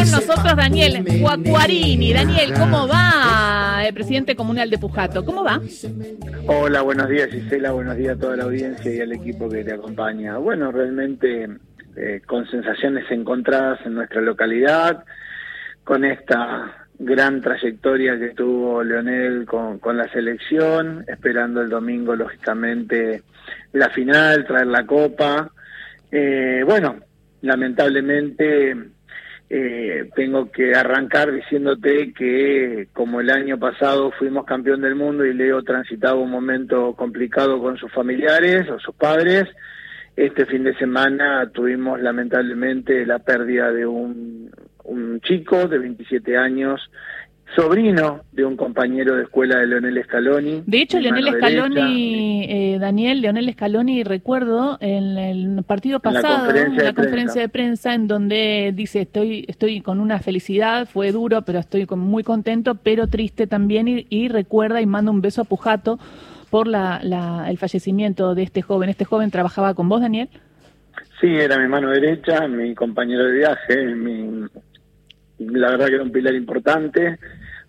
con nosotros Daniel Guacuarini. Daniel, ¿cómo va? El presidente comunal de Pujato, ¿cómo va? Hola, buenos días Gisela, buenos días a toda la audiencia y al equipo que te acompaña. Bueno, realmente eh, con sensaciones encontradas en nuestra localidad, con esta gran trayectoria que tuvo Leonel con, con la selección, esperando el domingo, lógicamente, la final, traer la copa. Eh, bueno, lamentablemente eh, tengo que arrancar diciéndote que como el año pasado fuimos campeón del mundo y Leo transitaba un momento complicado con sus familiares o sus padres, este fin de semana tuvimos lamentablemente la pérdida de un, un chico de 27 años sobrino de un compañero de escuela de Leonel Scaloni. De hecho, Leonel Scaloni, eh, Daniel, Leonel Scaloni, recuerdo en el partido pasado, en la conferencia, de, prensa. en donde dice, estoy, estoy con una felicidad, fue duro, pero estoy muy contento, pero triste también, y, recuerda y manda un beso a Pujato por la, el fallecimiento de este joven. ¿Este joven trabajaba con vos, Daniel? Sí, era mi mano derecha, mi compañero de viaje, mi, la verdad que era un pilar importante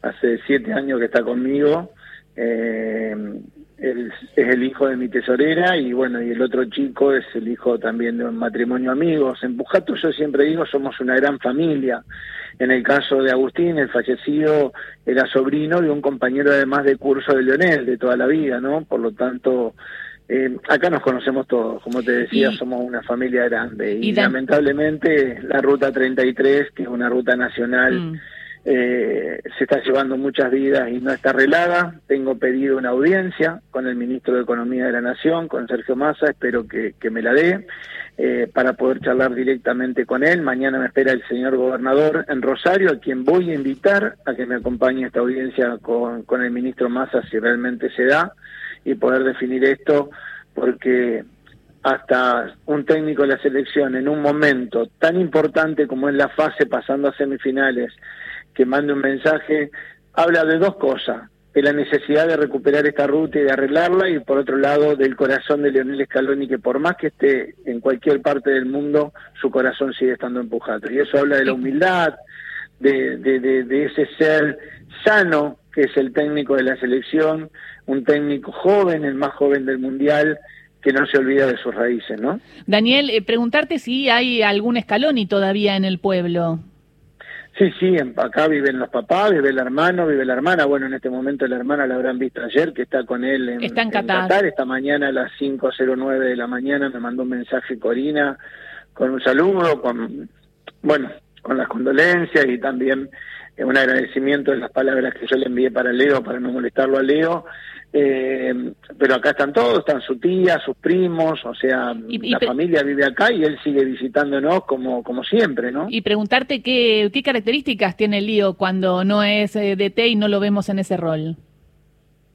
hace siete años que está conmigo. Eh, él es el hijo de mi tesorera y bueno, y el otro chico es el hijo también de un matrimonio amigos. En Pujato yo siempre digo somos una gran familia. En el caso de Agustín, el fallecido era sobrino de un compañero además de curso de Leonel de toda la vida, ¿no? Por lo tanto, eh, acá nos conocemos todos, como te decía, somos una familia grande y, lamentablemente la ruta 33, que es una ruta nacional, mm eh, se está llevando muchas vidas y no está arreglada. Tengo pedido una audiencia con el ministro de Economía de la Nación, con Sergio Massa, espero que, me la dé eh, para poder charlar directamente con él. Mañana me espera el señor gobernador en Rosario, a quien voy a invitar a que me acompañe a esta audiencia con, con el ministro Massa si realmente se da y poder definir esto, porque hasta un técnico de la selección en un momento tan importante como es la fase pasando a semifinales que mande un mensaje, habla de dos cosas, de la necesidad de recuperar esta ruta y de arreglarla, y por otro lado del corazón de Leonel Scaloni, que por más que esté en cualquier parte del mundo, su corazón sigue estando empujado. Y eso habla de la humildad, de, de, de, ese ser sano que es el técnico de la selección, un técnico joven, el más joven del Mundial, que no se olvida de sus raíces, ¿no? Daniel, eh, preguntarte si hay algún Scaloni todavía en el pueblo. Sí, sí, acá viven los papás, vive el hermano, vive la hermana. Bueno, en este momento la hermana la habrán visto ayer, que está con él en, está en, Qatar. Esta mañana a las 5.09 de la mañana me mandó un mensaje Corina con un saludo, con, bueno, con las condolencias y también un agradecimiento de las palabras que yo le envié para Leo, para no molestarlo a Leo. Eh, pero acá están todos, están su tía, sus primos, o sea, la familia vive acá y él sigue visitándonos como, como siempre, ¿no? Y preguntarte qué, qué características tiene el lío cuando no es eh, de DT y no lo vemos en ese rol.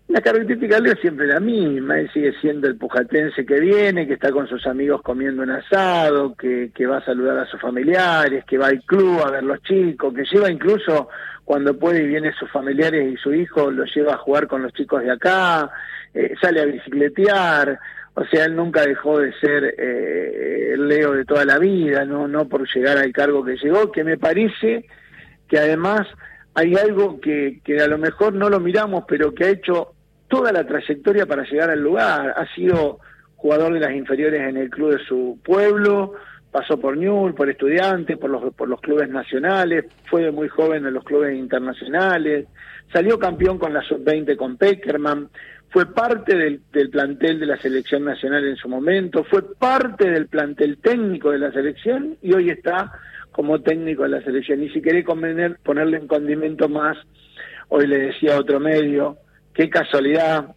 La característica de Leo es siempre la misma, él sigue siendo el pujatense que viene, que está con sus amigos comiendo un asado, que, que va a saludar a sus familiares, que va al club a ver los chicos, que lleva incluso cuando puede y viene sus familiares y su hijo, lo lleva a jugar con los chicos de acá, eh, sale a bicicletear, o sea, él nunca dejó de ser eh, el Leo de toda la vida, no, no por llegar al cargo que llegó, que me parece que además hay algo que, que a lo mejor no lo miramos, pero que ha hecho toda la trayectoria para llegar al lugar, ha sido jugador de las inferiores en el club de su pueblo, pasó por Newell, por estudiantes, por los, por los clubes nacionales, fue muy joven en los clubes internacionales, salió campeón con la sub-20 con Peckerman, fue parte del, plantel de la selección nacional en su momento, fue parte del plantel técnico de la selección y hoy está como técnico de la selección. Y si querés ponerle un condimento más, hoy le decía otro medio, qué casualidad,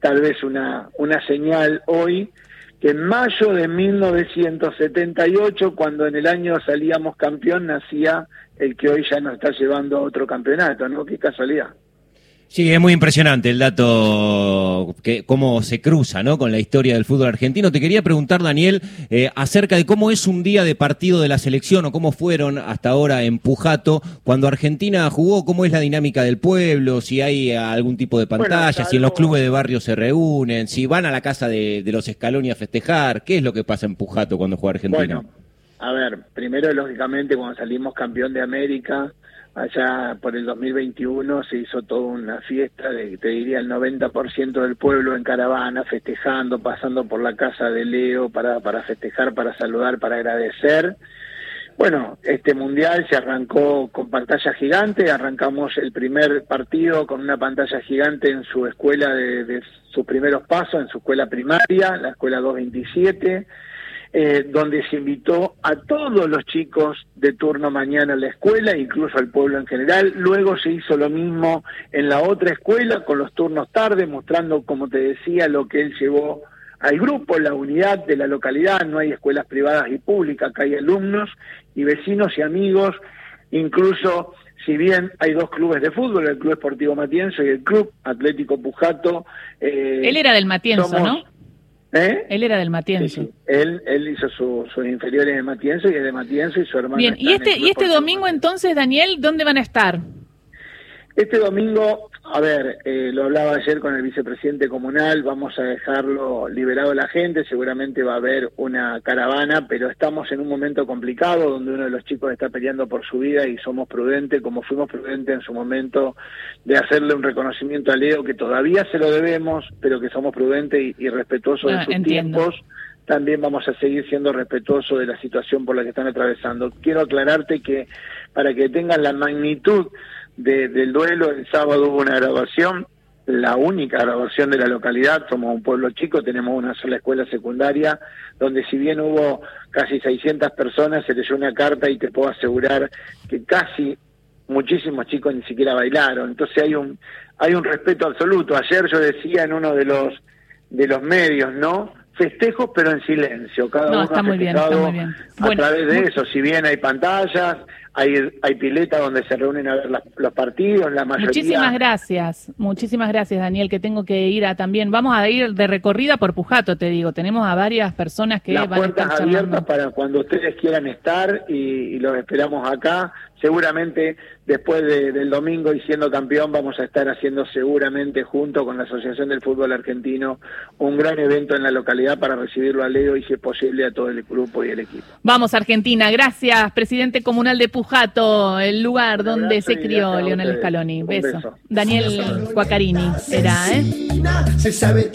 tal vez una, una señal hoy que en mayo de 1978, cuando en el año salíamos campeón, nacía el que hoy ya nos está llevando a otro campeonato, ¿no? Qué casualidad. Sí, es muy impresionante el dato, que cómo se cruza ¿no? con la historia del fútbol argentino. Te quería preguntar, Daniel, eh, acerca de cómo es un día de partido de la selección o cómo fueron hasta ahora en Pujato cuando Argentina jugó, cómo es la dinámica del pueblo, si hay algún tipo de pantalla, si en los clubes de barrio se reúnen, si van a la casa de, los Scaloni a festejar, ¿qué es lo que pasa en Pujato cuando juega Argentina? Bueno, a ver, primero lógicamente cuando salimos campeón de América, allá por el 2021 se hizo toda una fiesta de, te diría, el 90% del pueblo en caravana, festejando, pasando por la casa de Leo para, para festejar, para saludar, para agradecer. Bueno, este mundial se arrancó con pantalla gigante, arrancamos el primer partido con una pantalla gigante en su escuela de, de sus primeros pasos, en su escuela primaria, la escuela 227 eh, donde se invitó a todos los chicos de turno mañana a la escuela, incluso al pueblo en general. Luego se hizo lo mismo en la otra escuela con los turnos tarde, mostrando, como te decía, lo que él llevó al grupo, la unidad de la localidad. No hay escuelas privadas y públicas, acá hay alumnos y vecinos y amigos, incluso si bien hay dos clubes de fútbol, el Club Esportivo Matienzo y el Club Atlético Pujato. Eh, él era del Matienzo, ¿no? ¿Eh? Él era del Matienzo. Él, él hizo sus inferiores en Matienzo y es de Matienzo y su hermano. Bien, y este, y este domingo entonces, Daniel, ¿dónde van a estar? Este domingo, a ver, eh, lo hablaba ayer con el vicepresidente comunal, vamos a dejarlo liberado a la gente, seguramente va a haber una caravana, pero estamos en un momento complicado donde uno de los chicos está peleando por su vida y somos prudentes, como fuimos prudentes en su momento de hacerle un reconocimiento a Leo, que todavía se lo debemos, pero que somos prudentes y, respetuosos de ah, sus tiempos también vamos a seguir siendo respetuosos de la situación por la que están atravesando. Quiero aclararte que para que tengan la magnitud del duelo, el sábado hubo una grabación, la única grabación de la localidad, somos un pueblo chico, tenemos una sola escuela secundaria, donde si bien hubo casi 600 personas, se leyó una carta y te puedo asegurar que casi muchísimos chicos ni siquiera bailaron, entonces hay un hay un respeto absoluto. Ayer yo decía en uno de los de los medios, ¿no? Festejos pero en silencio, cada uno está muy bien, está muy bien. a través de eso, si bien hay pantallas, hay, hay pileta donde se reúnen a ver los partidos, la mayoría. Muchísimas gracias, muchísimas gracias Daniel, que tengo que ir a también, vamos a ir de recorrida por Pujato, te digo, tenemos a varias personas que van a estar abiertas para cuando ustedes quieran estar y, los esperamos acá, seguramente después del domingo y siendo campeón vamos a estar haciendo seguramente junto con la Asociación del Fútbol Argentino un gran evento en la localidad para recibirlo a Leo y si es posible a todo el grupo y el equipo. Vamos Argentina, gracias presidente comunal de Pujato. Jato, el lugar donde se crió Leonel Scaloni. Beso. Daniel Guacarini era, ¿eh? Se sabe,